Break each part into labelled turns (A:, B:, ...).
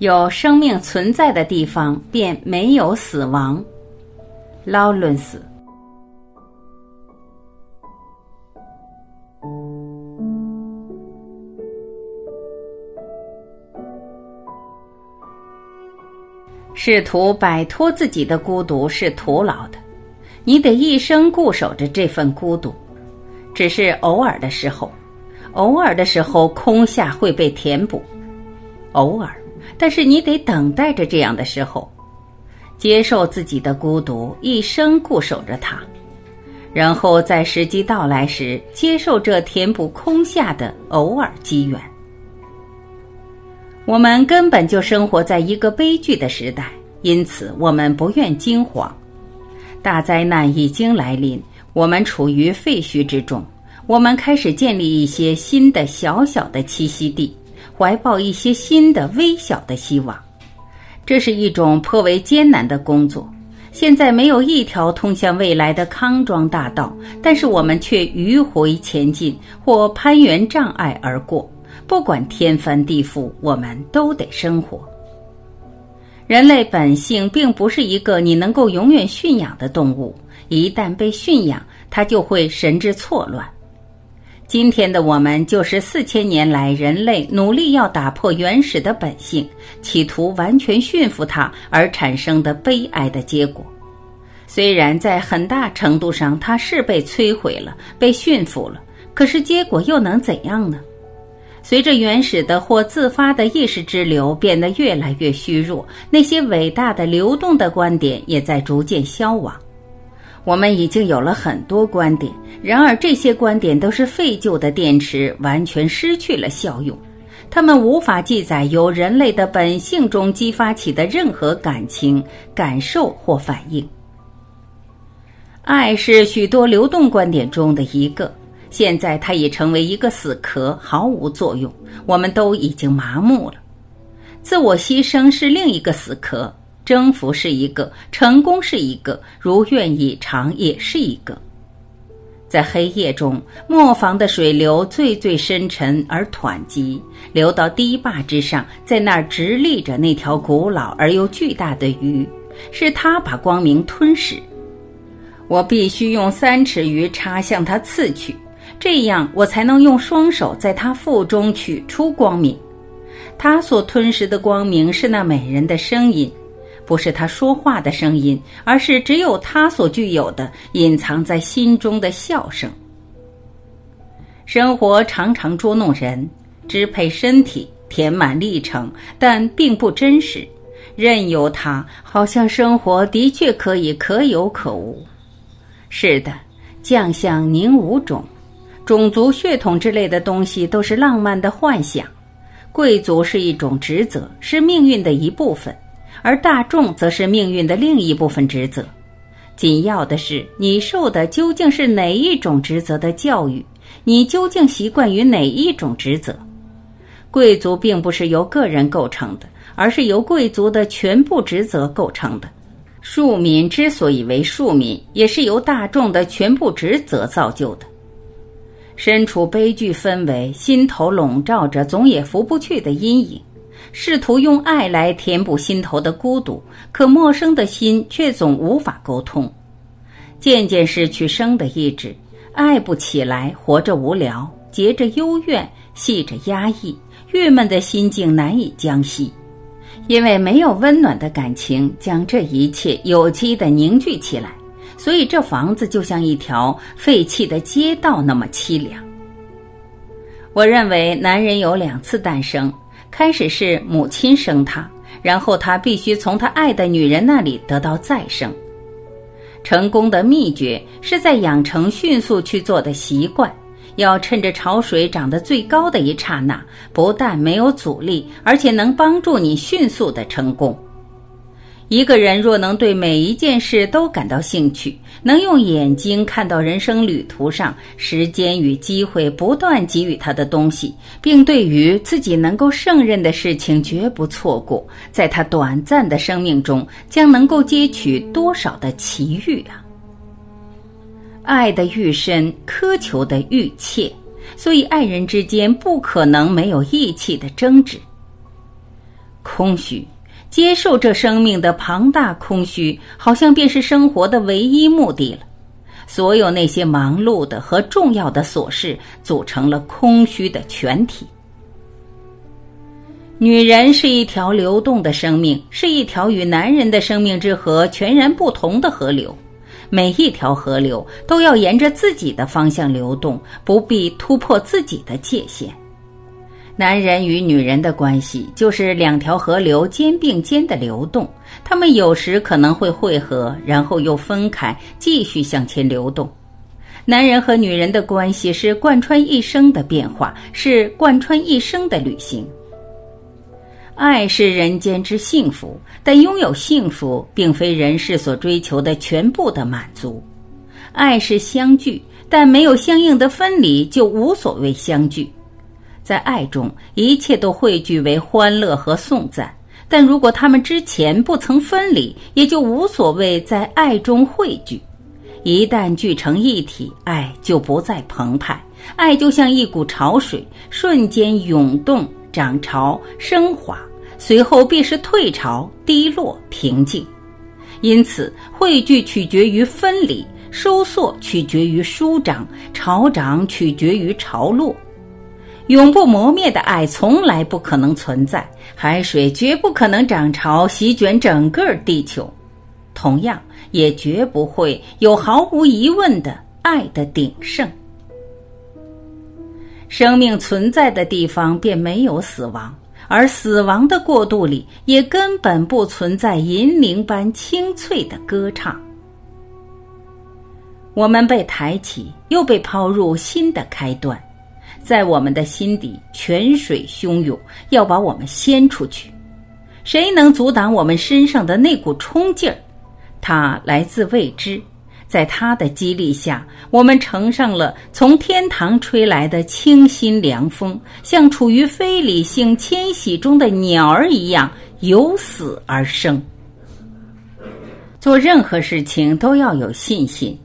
A: 有生命存在的地方，便没有死亡。劳伦斯。试图摆脱自己的孤独是徒劳的，你得一生固守着这份孤独。只是偶尔的时候，偶尔的时候，空下会被填补。偶尔，但是你得等待着这样的时候，接受自己的孤独，一生固守着它，然后在时机到来时，接受这填补空下的偶尔机缘。我们根本就生活在一个悲剧的时代，因此我们不愿惊慌。大灾难已经来临，我们处于废墟之中。我们开始建立一些新的小小的栖息地，怀抱一些新的微小的希望。这是一种颇为艰难的工作。现在没有一条通向未来的康庄大道，但是我们却迂回前进，或攀援障碍而过。不管天翻地覆，我们都得生活。人类本性并不是一个你能够永远驯养的动物，一旦被驯养，它就会神志错乱。今天的我们，就是四千年来人类努力要打破原始的本性，企图完全驯服它而产生的悲哀的结果。虽然在很大程度上它是被摧毁了、被驯服了，可是结果又能怎样呢？随着原始的或自发的意识之流变得越来越虚弱，那些伟大的流动的观点也在逐渐消亡。我们已经有了很多观点，然而这些观点都是废旧的电池，完全失去了效用。它们无法记载由人类的本性中激发起的任何感情、感受或反应。爱是许多流动观点中的一个。现在它已成为一个死壳，毫无作用。我们都已经麻木了。自我牺牲是另一个死壳，征服是一个，成功是一个，如愿以偿也是一个。在黑夜中，磨坊的水流最最深沉而湍急，流到堤坝之上，在那儿直立着那条古老而又巨大的鱼，是它把光明吞噬。我必须用三尺鱼叉向它刺去。这样，我才能用双手在他腹中取出光明。他所吞噬的光明是那美人的声音，不是他说话的声音，而是只有他所具有的隐藏在心中的笑声。生活常常捉弄人，支配身体，填满历程，但并不真实。任由它，好像生活的确可以可有可无。是的，将相宁无种。种族血统之类的东西都是浪漫的幻想，贵族是一种职责，是命运的一部分，而大众则是命运的另一部分职责。紧要的是，你受的究竟是哪一种职责的教育？你究竟习惯于哪一种职责？贵族并不是由个人构成的，而是由贵族的全部职责构成的。庶民之所以为庶民，也是由大众的全部职责造就的。身处悲剧氛围，心头笼罩着总也拂不去的阴影，试图用爱来填补心头的孤独，可陌生的心却总无法沟通，渐渐失去生的意志，爱不起来，活着无聊，结着幽怨，系着压抑，郁闷的心境难以将息，因为没有温暖的感情将这一切有机的凝聚起来。所以，这房子就像一条废弃的街道那么凄凉。我认为，男人有两次诞生：开始是母亲生他，然后他必须从他爱的女人那里得到再生。成功的秘诀是在养成迅速去做的习惯，要趁着潮水涨得最高的一刹那，不但没有阻力，而且能帮助你迅速的成功。一个人若能对每一件事都感到兴趣，能用眼睛看到人生旅途上时间与机会不断给予他的东西，并对于自己能够胜任的事情绝不错过，在他短暂的生命中将能够接取多少的奇遇啊！爱的愈深，苛求的愈切，所以爱人之间不可能没有义气的争执。空虚，接受这生命的庞大空虚，好像便是生活的唯一目的了。所有那些忙碌的和重要的琐事，组成了空虚的全体。女人是一条流动的生命，是一条与男人的生命之河全然不同的河流。每一条河流都要沿着自己的方向流动，不必突破自己的界限。男人与女人的关系就是两条河流肩并肩的流动，他们有时可能会汇合，然后又分开，继续向前流动。男人和女人的关系是贯穿一生的变化，是贯穿一生的旅行。爱是人间之幸福，但拥有幸福并非人世所追求的全部的满足。爱是相聚，但没有相应的分离，就无所谓相聚。在爱中，一切都汇聚为欢乐和颂赞；但如果他们之前不曾分离，也就无所谓在爱中汇聚。一旦聚成一体，爱就不再澎湃。爱就像一股潮水，瞬间涌动、涨潮、升华，随后必是退潮、低落、平静。因此，汇聚取决于分离，收缩取决于舒张，潮涨取决于潮落。永不磨灭的爱从来不可能存在，海水绝不可能涨潮席卷整个地球，同样也绝不会有毫无疑问的爱的鼎盛。生命存在的地方便没有死亡，而死亡的过渡里也根本不存在银铃般清脆的歌唱。我们被抬起，又被抛入新的开端。在我们的心底，泉水汹涌，要把我们掀出去。谁能阻挡我们身上的那股冲劲儿？它来自未知，在它的激励下，我们乘上了从天堂吹来的清新凉风，像处于非理性迁徙中的鸟儿一样，由死而生。做任何事情都要有信心。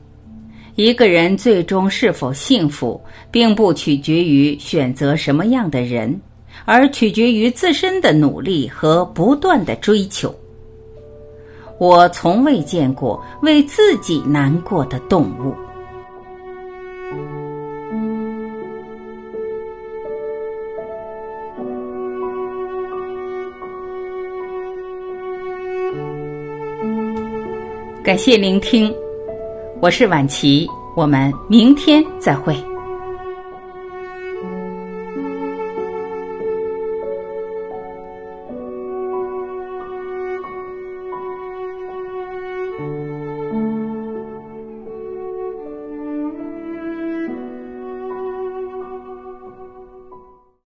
A: 一个人最终是否幸福，并不取决于选择什么样的人，而取决于自身的努力和不断的追求。我从未见过为自己难过的动物。感谢聆听。我是晚琪，我们明天再会。